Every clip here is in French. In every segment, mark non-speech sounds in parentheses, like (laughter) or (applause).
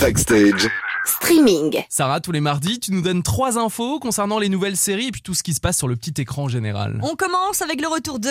Backstage. Streaming. Sarah, tous les mardis, tu nous donnes trois infos concernant les nouvelles séries et puis tout ce qui se passe sur le petit écran en général. On commence avec le retour de...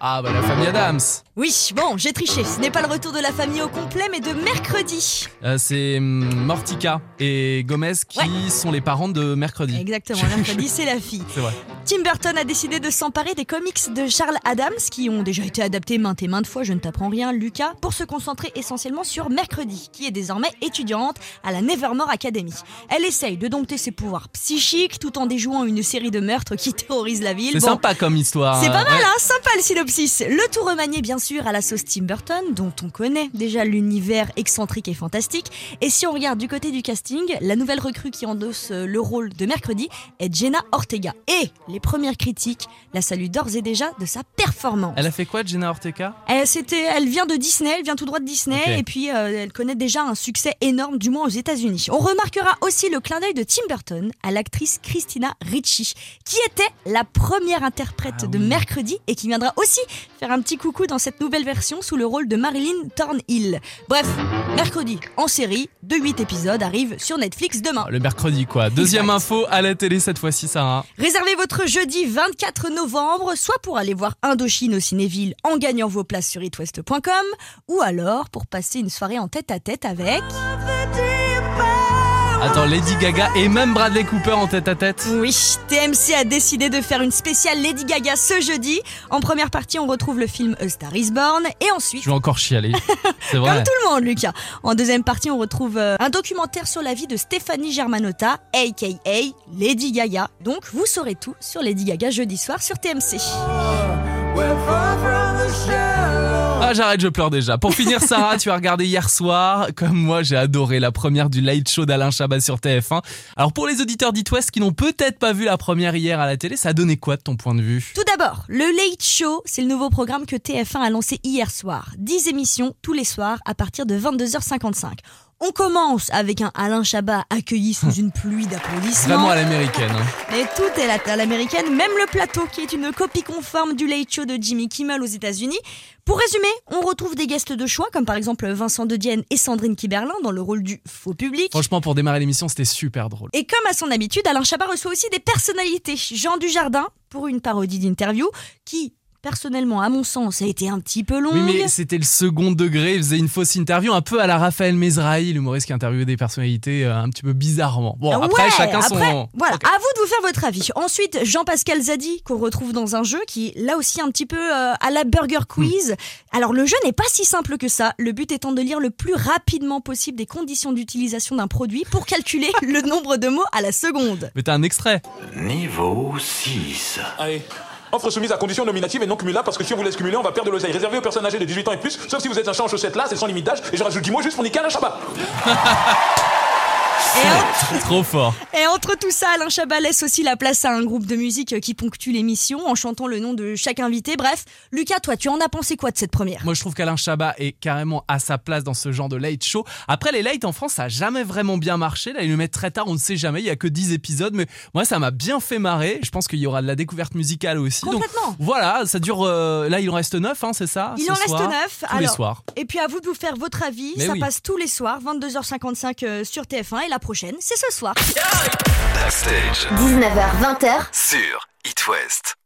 Ah bah la famille Adams. Oui, bon, j'ai triché. Ce n'est pas le retour de la famille au complet, mais de mercredi. Euh, c'est hum, Mortica et Gomez qui Ouais. sont les parents de mercredi. Exactement, mercredi, (laughs) c'est la fille. C'est vrai. Tim Burton a décidé de s'emparer des comics de Charles Adams, qui ont déjà été adaptés maintes et maintes fois, je ne t'apprends rien, Lucas, pour se concentrer essentiellement sur Mercredi, qui est désormais étudiante à la Nevermore Academy. Elle essaye de dompter ses pouvoirs psychiques tout en déjouant une série de meurtres qui terrorisent la ville. C'est Bon, sympa comme histoire. C'est hein. pas mal, Ouais. hein Sympa le synopsis. Le tout remanié, bien sûr, à la sauce Tim Burton, dont on connaît déjà l'univers excentrique et fantastique. Et si on regarde du côté du casting, la nouvelle recrue qui endosse euh, le rôle de mercredi est Jenna Ortega. Et les premières critiques la saluent d'ores et déjà de sa performance. Elle a fait quoi, Jenna Ortega? Elle, c'était, elle vient de Disney, elle vient tout droit de Disney, et puis euh, elle connaît déjà un succès énorme, du moins aux États-Unis. On remarquera aussi le clin d'œil de Tim Burton à l'actrice Christina Ricci, qui était la première interprète Ah de oui. Mercredi et qui viendra aussi faire un petit coucou dans cette nouvelle version sous le rôle de Marilyn Thornhill. Bref, Mercredi en série, de 8 épisodes arrive sur Netflix demain. Le mercredi quoi. Deuxième Exact. info à la télé cette fois-ci, Sarah. Réservez votre jeudi 24 novembre, soit pour aller voir Indochine au Cinéville en gagnant vos places sur itwest.com, ou alors pour passer une soirée en tête à tête avec. Attends, Lady Gaga et même Bradley Cooper en tête à tête. Oui, TMC a décidé de faire une spéciale Lady Gaga ce jeudi. En première partie, on retrouve le film A Star is Born, et ensuite. Je vais encore chialer. (laughs) C'est vrai. Comme tout le monde, Lucas. En deuxième partie, on retrouve euh, un documentaire sur la vie de Stéphanie Germanotta, aka Lady Gaga. Donc, vous saurez tout sur Lady Gaga jeudi soir sur TMC. Ah j'arrête, je pleure déjà. Pour finir, Sarah, tu as regardé hier soir. Comme moi, j'ai adoré la première du Light Show d'Alain Chabat sur TF1. Alors pour les auditeurs d'It West qui n'ont peut-être pas vu la première hier à la télé, ça a donné quoi de ton point de vue? Tout d'abord, le Late Show, c'est le nouveau programme que TF1 a lancé hier soir. 10 émissions tous les soirs à partir de 22h55. On commence avec un Alain Chabat accueilli sous (laughs) une pluie d'applaudissements. Vraiment à l'américaine. hein. Mais tout est à l'américaine, même le plateau qui est une copie conforme du Late Show de Jimmy Kimmel aux États-Unis. Pour résumer, on retrouve des guests de choix comme par exemple Vincent De Dienne et Sandrine Kiberlin dans le rôle du faux public. Franchement, pour démarrer l'émission, c'était super drôle. Et comme à son habitude, Alain Chabat reçoit aussi des personnalités. Jean Dujardin pour une parodie d'interview qui, personnellement, à mon sens, a été un petit peu longue. Oui, mais c'était le second degré. Il faisait une fausse interview, un peu à la Raphaël Mezrahi, l'humoriste qui interviewait des personnalités euh, un petit peu bizarrement. Bon, Ah après, ouais, chacun après, son. Voilà, à vous de vous faire votre avis. Ensuite, Jean-Pascal Zadi, qu'on retrouve dans un jeu qui, là aussi, un petit peu euh, à la Burger Quiz. Alors, le jeu n'est pas si simple que ça. Le but étant de lire le plus rapidement possible des conditions d'utilisation d'un produit pour calculer (laughs) le nombre de mots à la seconde. Mais t'as un extrait. Niveau 6. Allez. Offre soumise à condition nominative et non cumulable parce que si on vous laisse cumuler, on va perdre de l'oseille. Réservé aux personnes âgées de 18 ans et plus, sauf si vous êtes un chat en chaussettes là, c'est sans limite d'âge. Et je rajoute 10 mots juste pour niquer un Chabat. (laughs) Trop fort. et entre tout ça, Alain Chabat laisse aussi la place à un groupe de musique qui ponctue l'émission en chantant le nom de chaque invité. Bref, Lucas, toi, tu en as pensé quoi de cette première? Moi, je trouve qu'Alain Chabat est carrément à sa place dans ce genre de late show. Après, les late en France, ça a jamais vraiment bien marché. Là, ils le mettent très tard, on ne sait jamais. Il y a que 10 épisodes, mais moi, ça m'a bien fait marrer. Je pense qu'il y aura de la découverte musicale aussi. Donc, Complètement. voilà, ça dure. euh, là, il en reste 9, hein, c'est ça Il en reste soir 9. Tous les soirs. Et puis à vous de vous faire votre avis. Mais ça oui. passe tous les soirs, 22h55 euh, sur TF1. Et la prochaine, c'est ce soir. Backstage. 19h, 20h. Sur It West.